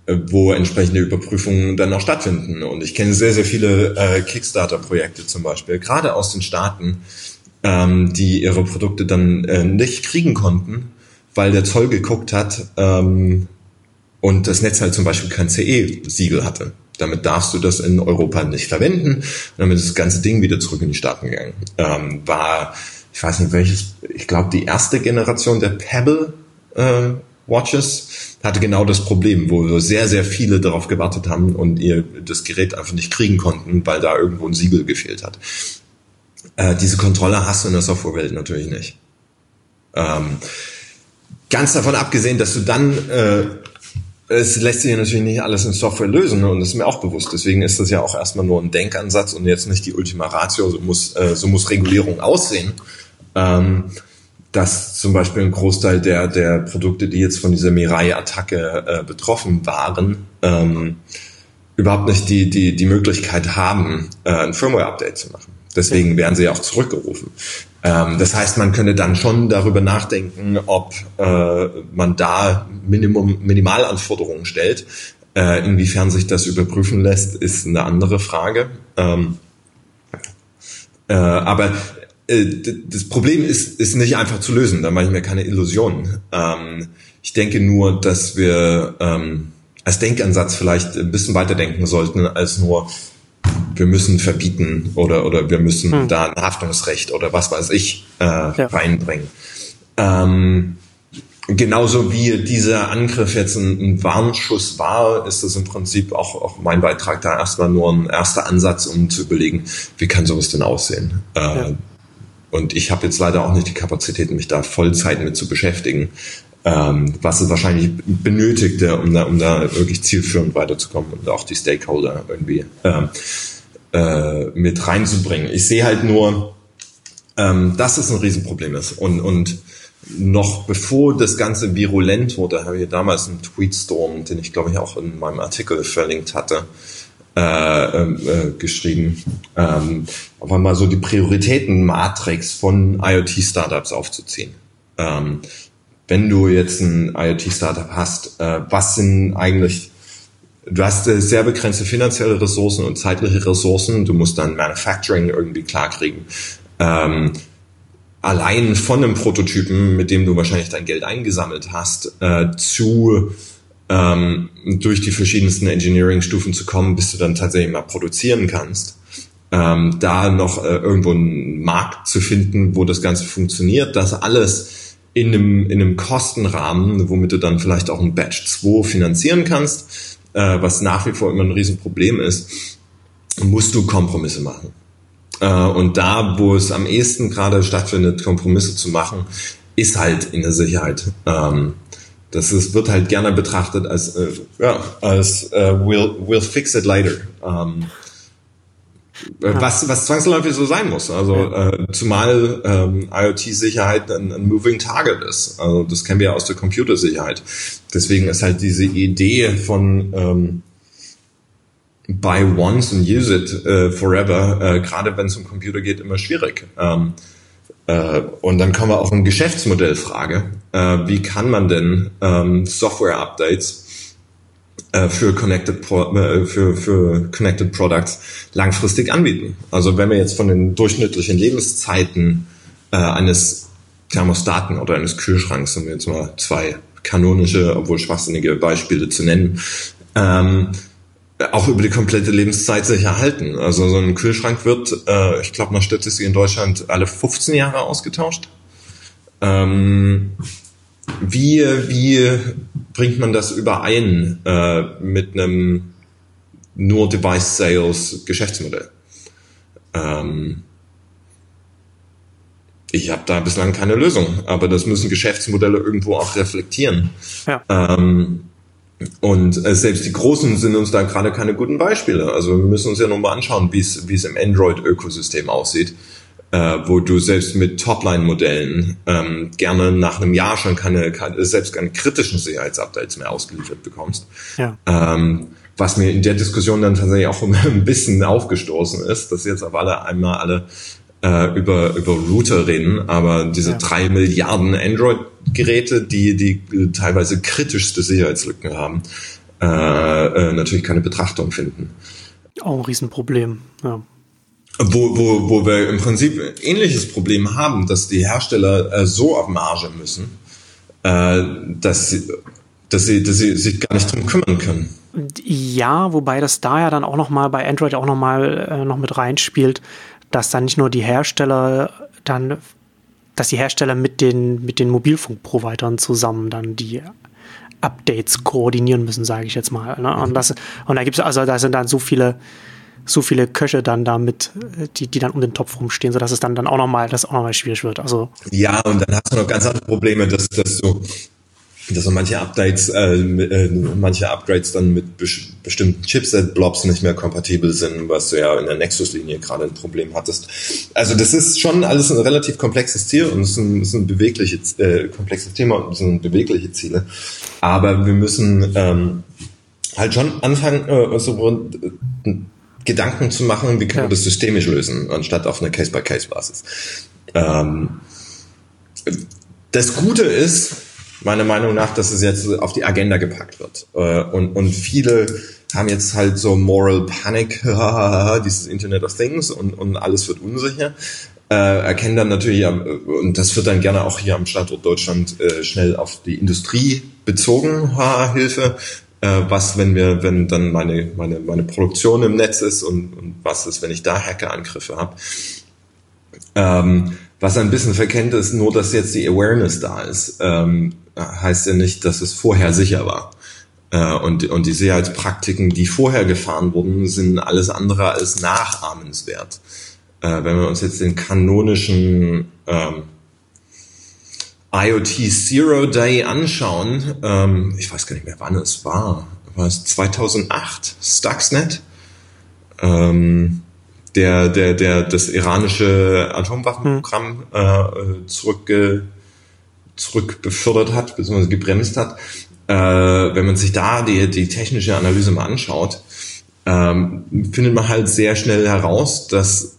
wo entsprechende Überprüfungen dann auch stattfinden. Und ich kenne sehr, sehr viele äh, Kickstarter-Projekte zum Beispiel, gerade aus den Staaten, ähm, die ihre Produkte dann äh, nicht kriegen konnten, weil der Zoll geguckt hat ähm, und das Netz halt zum Beispiel kein CE-Siegel hatte. Damit darfst du das in Europa nicht verwenden. Und damit ist das ganze Ding wieder zurück in die Staaten gegangen. Ähm, war, ich weiß nicht welches, ich glaube die erste Generation der Pebble äh, Watches hatte genau das Problem, wo sehr, sehr viele darauf gewartet haben und ihr das Gerät einfach nicht kriegen konnten, weil da irgendwo ein Siegel gefehlt hat. Äh, diese Kontrolle hast du in der Softwarewelt natürlich nicht. Ähm, Ganz davon abgesehen, dass du dann, äh, es lässt sich natürlich nicht alles in Software lösen und das ist mir auch bewusst. Deswegen ist das ja auch erstmal nur ein Denkansatz und jetzt nicht die Ultima Ratio, so muss, äh, so muss Regulierung aussehen. Ähm, dass zum Beispiel ein Großteil der, der Produkte, die jetzt von dieser Mirai-Attacke äh, betroffen waren, ähm, überhaupt nicht die, die, die Möglichkeit haben, äh, ein Firmware-Update zu machen. Deswegen werden sie auch zurückgerufen. Ähm, das heißt, man könnte dann schon darüber nachdenken, ob äh, man da Minimum, Minimalanforderungen stellt. Äh, inwiefern sich das überprüfen lässt, ist eine andere Frage. Ähm, äh, aber äh, das Problem ist, ist nicht einfach zu lösen. Da mache ich mir keine Illusionen. Ähm, ich denke nur, dass wir ähm, als Denkansatz vielleicht ein bisschen weiterdenken sollten als nur wir müssen verbieten oder, oder wir müssen hm. da ein Haftungsrecht oder was weiß ich äh, ja. reinbringen. Ähm, genauso wie dieser Angriff jetzt ein, ein Warnschuss war, ist das im Prinzip auch, auch mein Beitrag da erstmal nur ein erster Ansatz, um zu überlegen, wie kann sowas denn aussehen. Äh, ja. Und ich habe jetzt leider auch nicht die Kapazitäten, mich da Vollzeit mit zu beschäftigen ähm, was es wahrscheinlich benötigte, um da, um da wirklich zielführend weiterzukommen und auch die Stakeholder irgendwie ähm, äh, mit reinzubringen. Ich sehe halt nur, ähm, dass es ein Riesenproblem ist und, und noch bevor das Ganze virulent wurde, habe ich damals einen Tweetstorm, den ich glaube ich auch in meinem Artikel verlinkt hatte, äh, äh, geschrieben, ähm, auf einmal so die Prioritätenmatrix von IoT-Startups aufzuziehen. Ähm, wenn du jetzt ein IoT-Startup hast, äh, was sind eigentlich, du hast äh, sehr begrenzte finanzielle Ressourcen und zeitliche Ressourcen, du musst dann Manufacturing irgendwie klarkriegen. Ähm, allein von einem Prototypen, mit dem du wahrscheinlich dein Geld eingesammelt hast, äh, zu ähm, durch die verschiedensten Engineering-Stufen zu kommen, bis du dann tatsächlich mal produzieren kannst. Ähm, da noch äh, irgendwo einen Markt zu finden, wo das Ganze funktioniert, das alles in einem, in einem Kostenrahmen, womit du dann vielleicht auch ein Batch 2 finanzieren kannst, äh, was nach wie vor immer ein Riesenproblem ist, musst du Kompromisse machen. Äh, und da, wo es am ehesten gerade stattfindet, Kompromisse zu machen, ist halt in der Sicherheit. Ähm, das ist, wird halt gerne betrachtet als, äh, ja, als äh, we'll, we'll fix it later. Ähm, was, was zwangsläufig so sein muss. Also äh, zumal ähm, IoT-Sicherheit ein, ein Moving Target ist. Also das kennen wir ja aus der Computersicherheit. Deswegen ist halt diese Idee von ähm, buy once and use it äh, forever, äh, gerade wenn es um Computer geht, immer schwierig. Ähm, äh, und dann kommen wir auch eine Geschäftsmodellfrage. Äh, wie kann man denn ähm, Software-Updates äh, für Connected, Pro, äh, für, für Connected Products langfristig anbieten. Also wenn wir jetzt von den durchschnittlichen Lebenszeiten äh, eines Thermostaten oder eines Kühlschranks, um jetzt mal zwei kanonische, obwohl schwachsinnige Beispiele zu nennen, ähm, auch über die komplette Lebenszeit sich erhalten. Also so ein Kühlschrank wird, äh, ich glaube nach Statistik in Deutschland alle 15 Jahre ausgetauscht. Ähm, wie, wie bringt man das überein äh, mit einem nur Device Sales Geschäftsmodell? Ähm, ich habe da bislang keine Lösung, aber das müssen Geschäftsmodelle irgendwo auch reflektieren. Ja. Ähm, und äh, selbst die Großen sind uns da gerade keine guten Beispiele. Also wir müssen uns ja nochmal anschauen, wie es wie es im Android-Ökosystem aussieht, äh, wo du selbst mit Topline-Modellen ähm, gerne nach einem Jahr schon keine, keine selbst keine kritischen Sicherheitsupdates mehr ausgeliefert bekommst. Ja. Ähm, was mir in der Diskussion dann tatsächlich auch ein bisschen aufgestoßen ist, dass jetzt auf alle einmal alle äh, über, über Router reden, aber diese ja. drei Milliarden Android-Geräte, die, die teilweise kritischste Sicherheitslücken haben, äh, äh, natürlich keine Betrachtung finden. Auch ein Riesenproblem, ja. Wo, wo, wo wir im Prinzip ähnliches Problem haben, dass die Hersteller äh, so auf Marge müssen, äh, dass, sie, dass, sie, dass sie sich gar nicht drum kümmern können. Ja, wobei das da ja dann auch noch mal bei Android auch noch mal äh, noch mit reinspielt, dass dann nicht nur die Hersteller dann, dass die Hersteller mit den, mit den Mobilfunkprovidern zusammen dann die Updates koordinieren müssen, sage ich jetzt mal. Ne? Und, das, und da gibt es, also da sind dann so viele, so viele Köche dann damit, die, die dann um den Topf rumstehen, sodass es dann, dann auch nochmal, das schwierig wird. Also. Ja, und dann hast du noch ganz andere Probleme, dass, dass du dass so manche Updates, äh, äh, manche Upgrades dann mit be bestimmten Chipset-Blobs nicht mehr kompatibel sind, was du ja in der Nexus-Linie gerade ein Problem hattest. Also das ist schon alles ein relativ komplexes Ziel und es ist ein, ist ein bewegliche, äh, komplexes Thema und es sind bewegliche Ziele. Aber wir müssen ähm, halt schon anfangen, äh, so äh, Gedanken zu machen, wie können ja. wir das systemisch lösen, anstatt auf einer Case-by-Case-Basis. Ähm, das Gute ist, meiner Meinung nach, dass es jetzt auf die Agenda gepackt wird. Äh, und, und viele haben jetzt halt so Moral Panic, dieses Internet of Things und, und alles wird unsicher. Äh, erkennen dann natürlich, und das wird dann gerne auch hier am Standort Deutschland äh, schnell auf die Industrie bezogen, Hilfe. Äh, was, wenn wir, wenn dann meine, meine, meine Produktion im Netz ist und, und was ist, wenn ich da Hackerangriffe habe. Ähm, was ein bisschen verkennt, ist nur, dass jetzt die Awareness da ist. Ähm, heißt ja nicht, dass es vorher sicher war. Äh, und, und die Sicherheitspraktiken, die vorher gefahren wurden, sind alles andere als nachahmenswert. Äh, wenn wir uns jetzt den kanonischen ähm, IoT Zero Day anschauen, ähm, ich weiß gar nicht mehr, wann es war, war es 2008, Stuxnet, ähm, der, der, der das iranische Atomwaffenprogramm hm. äh, zurückge zurückbefördert hat, beziehungsweise gebremst hat. Äh, wenn man sich da die, die technische Analyse mal anschaut, ähm, findet man halt sehr schnell heraus, dass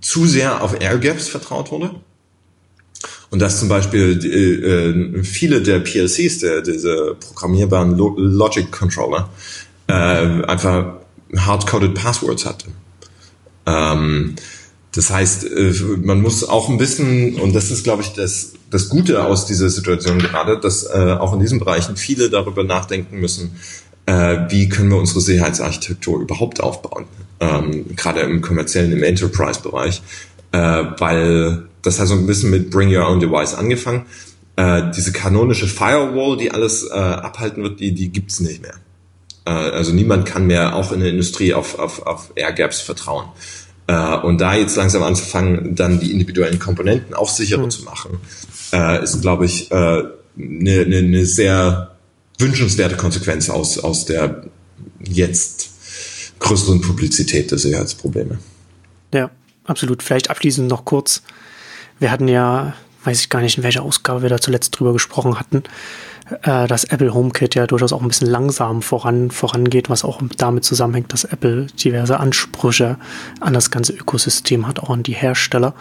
zu sehr auf Airgaps vertraut wurde. Und dass zum Beispiel äh, viele der PLCs, der, diese programmierbaren Logic Controller, äh, einfach hard-coded Passwords hatte. Ähm, das heißt, äh, man muss auch ein bisschen, und das ist, glaube ich, das, das Gute aus dieser Situation gerade, dass äh, auch in diesen Bereichen viele darüber nachdenken müssen, äh, wie können wir unsere Sicherheitsarchitektur überhaupt aufbauen, ähm, gerade im kommerziellen, im Enterprise-Bereich, äh, weil das hat so ein bisschen mit Bring Your Own Device angefangen. Äh, diese kanonische Firewall, die alles äh, abhalten wird, die, die gibt's nicht mehr. Äh, also niemand kann mehr auch in der Industrie auf, auf, auf Air Gaps vertrauen. Äh, und da jetzt langsam anzufangen, dann die individuellen Komponenten auch sicherer mhm. zu machen, äh, ist, glaube ich, eine äh, ne, ne, ne sehr wünschenswerte Konsequenz aus, aus der jetzt größeren Publizität der Sicherheitsprobleme. Ja, absolut. Vielleicht abschließend noch kurz. Wir hatten ja, weiß ich gar nicht, in welcher Ausgabe wir da zuletzt drüber gesprochen hatten, äh, dass Apple HomeKit ja durchaus auch ein bisschen langsam voran, vorangeht, was auch damit zusammenhängt, dass Apple diverse Ansprüche an das ganze Ökosystem hat, auch an die Hersteller.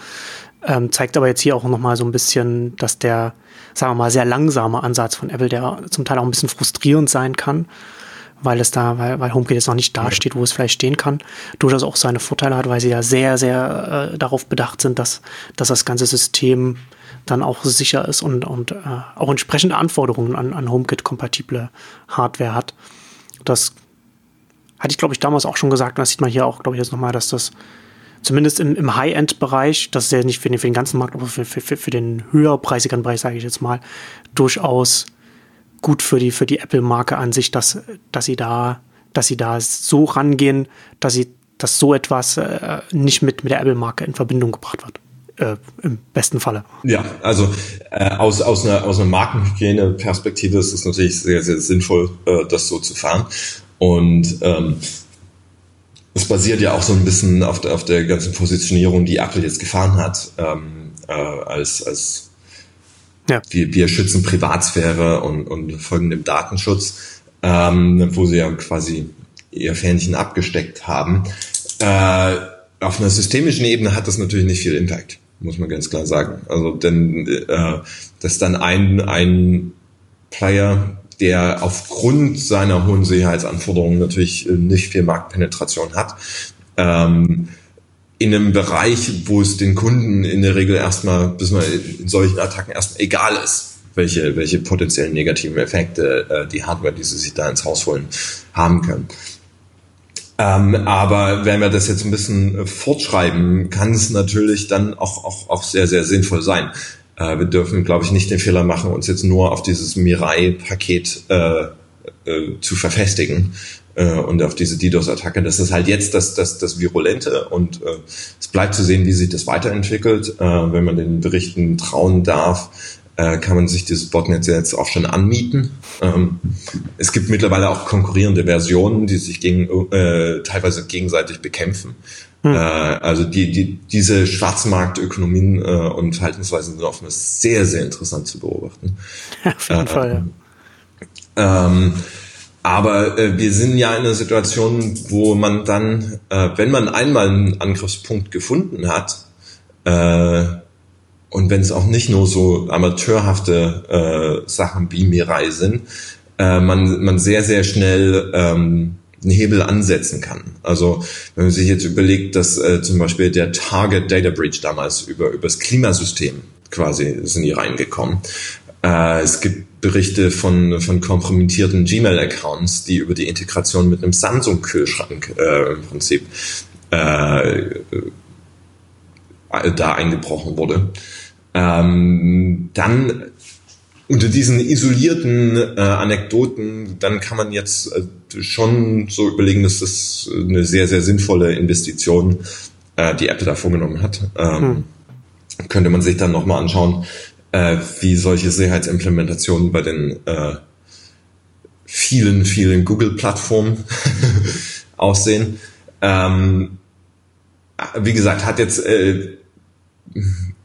Ähm, zeigt aber jetzt hier auch nochmal so ein bisschen, dass der, sagen wir mal, sehr langsame Ansatz von Apple, der zum Teil auch ein bisschen frustrierend sein kann, weil es da, weil, weil HomeKit jetzt noch nicht da steht, wo es vielleicht stehen kann, durchaus auch seine Vorteile hat, weil sie ja sehr, sehr äh, darauf bedacht sind, dass, dass das ganze System dann auch sicher ist und, und äh, auch entsprechende Anforderungen an, an HomeKit-kompatible Hardware hat. Das hatte ich, glaube ich, damals auch schon gesagt. Und das sieht man hier auch, glaube ich, jetzt nochmal, dass das zumindest im, im High-End-Bereich, das ist ja nicht für den, für den ganzen Markt, aber für, für, für den höherpreisigeren Bereich, sage ich jetzt mal, durchaus gut für die, für die Apple-Marke an sich, dass, dass sie da, dass sie da so rangehen, dass sie, dass so etwas äh, nicht mit, mit der Apple-Marke in Verbindung gebracht wird. Äh, Im besten Falle. Ja, also äh, aus, aus einer, aus einer Markenhygiene-Perspektive ist es natürlich sehr, sehr sinnvoll, äh, das so zu fahren. Und ähm, es basiert ja auch so ein bisschen auf der, auf der ganzen Positionierung, die Apple jetzt gefahren hat, ähm, äh, als, als ja. wir, wir schützen Privatsphäre und, und folgen dem Datenschutz, ähm, wo sie ja quasi ihr Fähnchen abgesteckt haben. Äh, auf einer systemischen Ebene hat das natürlich nicht viel Impact, muss man ganz klar sagen. Also denn äh, dass dann ein, ein Player der aufgrund seiner hohen Sicherheitsanforderungen natürlich äh, nicht viel Marktpenetration hat. Ähm, in einem Bereich, wo es den Kunden in der Regel erstmal, bis man in solchen Attacken erstmal egal ist, welche, welche potenziellen negativen Effekte äh, die Hardware, die sie sich da ins Haus holen, haben können. Ähm, aber wenn wir das jetzt ein bisschen äh, fortschreiben, kann es natürlich dann auch, auch, auch sehr, sehr sinnvoll sein. Äh, wir dürfen, glaube ich, nicht den Fehler machen, uns jetzt nur auf dieses Mirai-Paket äh, äh, zu verfestigen und auf diese DDoS-Attacke. Das ist halt jetzt das, das, das Virulente und äh, es bleibt zu sehen, wie sich das weiterentwickelt. Äh, wenn man den Berichten trauen darf, äh, kann man sich dieses Botnet jetzt auch schon anmieten. Ähm, es gibt mittlerweile auch konkurrierende Versionen, die sich gegen, äh, teilweise gegenseitig bekämpfen. Hm. Äh, also die, die, diese Schwarzmarktökonomien äh, und Verhaltensweisen sind oftmals sehr, sehr interessant zu beobachten. Auf jeden äh, Fall, ja. Ähm, aber äh, wir sind ja in einer Situation, wo man dann, äh, wenn man einmal einen Angriffspunkt gefunden hat, äh, und wenn es auch nicht nur so amateurhafte äh, Sachen wie Mirai sind, äh, man, man sehr, sehr schnell ähm, einen Hebel ansetzen kann. Also wenn man sich jetzt überlegt, dass äh, zum Beispiel der Target Data Breach damals über übers Klimasystem quasi sind die reingekommen. Äh, es gibt Berichte von, von kompromittierten Gmail-Accounts, die über die Integration mit einem Samsung-Kühlschrank äh, im Prinzip äh, da eingebrochen wurde. Ähm, dann unter diesen isolierten äh, Anekdoten, dann kann man jetzt äh, schon so überlegen, dass das eine sehr, sehr sinnvolle Investition, äh, die Apple da vorgenommen hat. Ähm, hm. Könnte man sich dann nochmal anschauen, äh, wie solche Sicherheitsimplementationen bei den äh, vielen, vielen Google-Plattformen aussehen. Ähm, wie gesagt, hat jetzt äh,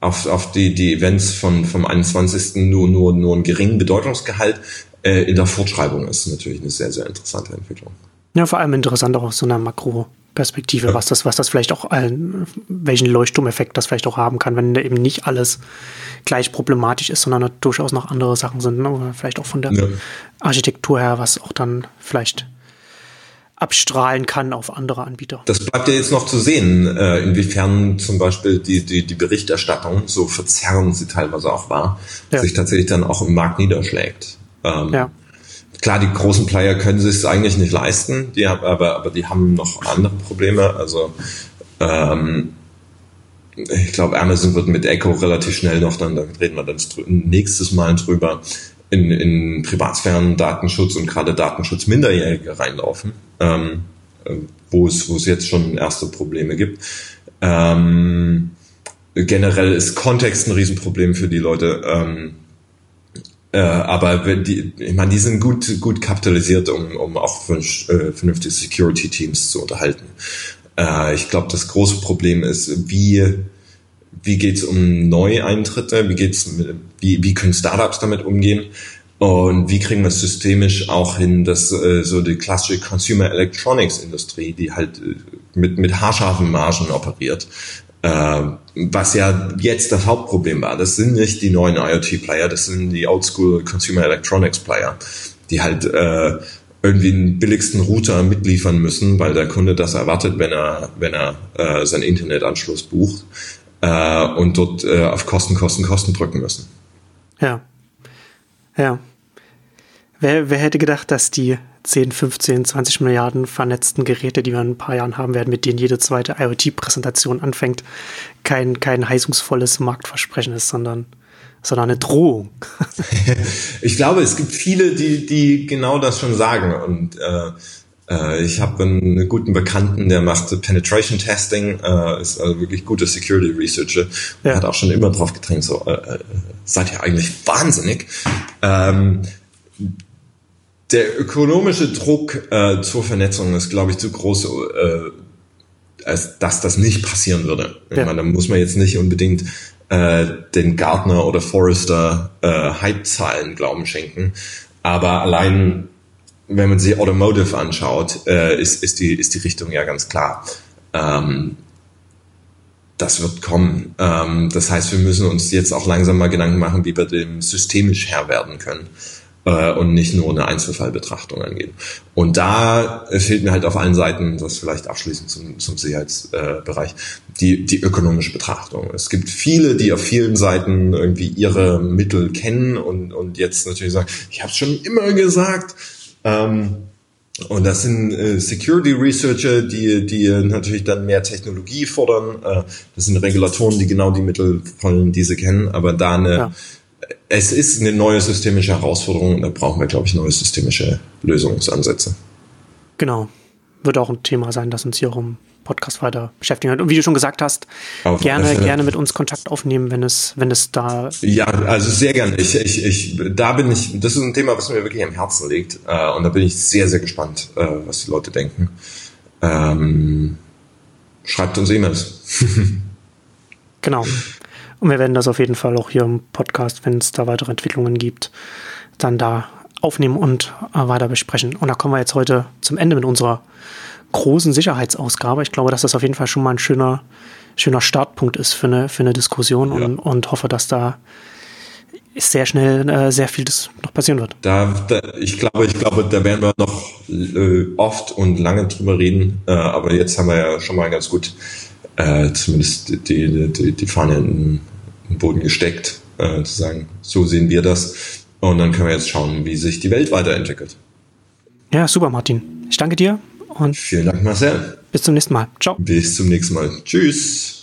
auf, auf die, die Events von, vom 21. nur, nur, nur einen geringen Bedeutungsgehalt. Äh, in der Fortschreibung ist natürlich eine sehr, sehr interessante Entwicklung. Ja, vor allem interessant auch aus so einer Makroperspektive, ja. was das, was das vielleicht auch, welchen Leuchtturmeffekt das vielleicht auch haben kann, wenn eben nicht alles gleich problematisch ist, sondern durchaus noch andere Sachen sind, ne? vielleicht auch von der ja. Architektur her, was auch dann vielleicht abstrahlen kann auf andere Anbieter. Das bleibt ja jetzt noch zu sehen, äh, inwiefern zum Beispiel die, die, die Berichterstattung, so verzerrend sie teilweise auch war, ja. sich tatsächlich dann auch im Markt niederschlägt. Ähm, ja. Klar, die großen Player können sich es eigentlich nicht leisten, die haben, aber, aber die haben noch andere Probleme. Also ähm, ich glaube, Amazon wird mit Echo relativ schnell noch, dann, dann reden wir dann nächstes Mal drüber, in, in Privatsphären, Datenschutz und gerade Datenschutz Minderjährige reinlaufen, ähm, äh, wo es wo es jetzt schon erste Probleme gibt. Ähm, generell ist Kontext ein Riesenproblem für die Leute. Ähm, äh, aber die, ich meine, die sind gut, gut kapitalisiert, um, um auch äh, vernünftige Security-Teams zu unterhalten. Äh, ich glaube, das große Problem ist, wie wie geht's um Neueintritte, wie geht's mit, wie, wie können Startups damit umgehen und wie kriegen wir es systemisch auch hin, dass äh, so die klassische Consumer Electronics Industrie, die halt äh, mit, mit haarscharfen Margen operiert, äh, was ja jetzt das Hauptproblem war. Das sind nicht die neuen IoT-Player, das sind die Oldschool Consumer Electronics Player, die halt äh, irgendwie den billigsten Router mitliefern müssen, weil der Kunde das erwartet, wenn er, wenn er äh, seinen Internetanschluss bucht äh, und dort äh, auf Kosten, Kosten, Kosten drücken müssen. Ja. Ja. Wer, wer hätte gedacht, dass die 10, 15, 20 Milliarden vernetzten Geräte, die wir in ein paar Jahren haben werden, mit denen jede zweite IoT-Präsentation anfängt, kein, kein heißungsvolles Marktversprechen ist, sondern, sondern eine Drohung. ich glaube, es gibt viele, die, die genau das schon sagen und äh, äh, ich habe einen guten Bekannten, der macht Penetration Testing, äh, ist also wirklich guter Security Researcher, ja. hat auch schon immer drauf gedrängt, so äh, äh, seid ihr eigentlich wahnsinnig. Ähm, der ökonomische Druck äh, zur Vernetzung ist, glaube ich, zu groß, äh, als dass das nicht passieren würde. Ja. Ich meine, da muss man jetzt nicht unbedingt äh, den Gartner oder Forrester äh, Hype-Zahlen Glauben schenken. Aber allein wenn man sich Automotive anschaut, äh, ist, ist, die, ist die Richtung ja ganz klar. Ähm, das wird kommen. Ähm, das heißt, wir müssen uns jetzt auch langsam mal Gedanken machen, wie wir dem systemisch Herr werden können äh, und nicht nur eine Einzelfallbetrachtung angehen. Und da fehlt mir halt auf allen Seiten, das vielleicht abschließend zum, zum Sicherheitsbereich, die, die ökonomische Betrachtung. Es gibt viele, die auf vielen Seiten irgendwie ihre Mittel kennen und, und jetzt natürlich sagen, ich habe es schon immer gesagt, ähm, und das sind äh, Security Researcher, die, die natürlich dann mehr Technologie fordern. Äh, das sind Regulatoren, die genau die Mittel wollen, die sie kennen. Aber da eine, ja. Es ist eine neue systemische Herausforderung und da brauchen wir, glaube ich, neue systemische Lösungsansätze. Genau. Wird auch ein Thema sein, das uns hier um Podcast weiter beschäftigen wird. Und wie du schon gesagt hast, Auf gerne, gerne mit uns Kontakt aufnehmen, wenn es, wenn es da. Ja, also sehr gerne. Ich, ich, ich, da bin ich, das ist ein Thema, was mir wirklich am Herzen liegt. Äh, und da bin ich sehr, sehr gespannt, äh, was die Leute denken. Ähm, schreibt uns E-Mails. genau. Und wir werden das auf jeden Fall auch hier im Podcast, wenn es da weitere Entwicklungen gibt, dann da aufnehmen und äh, weiter besprechen. Und da kommen wir jetzt heute zum Ende mit unserer großen Sicherheitsausgabe. Ich glaube, dass das auf jeden Fall schon mal ein schöner, schöner Startpunkt ist für eine, für eine Diskussion ja. und, und hoffe, dass da sehr schnell äh, sehr viel das noch passieren wird. Da, da, ich glaube, ich glaube, da werden wir noch äh, oft und lange drüber reden. Äh, aber jetzt haben wir ja schon mal ganz gut äh, zumindest die, die, die Fahne in den Boden gesteckt, äh, zu sagen, so sehen wir das. Und dann können wir jetzt schauen, wie sich die Welt weiterentwickelt. Ja, super, Martin. Ich danke dir und vielen Dank, Marcel. Bis zum nächsten Mal. Ciao. Bis zum nächsten Mal. Tschüss.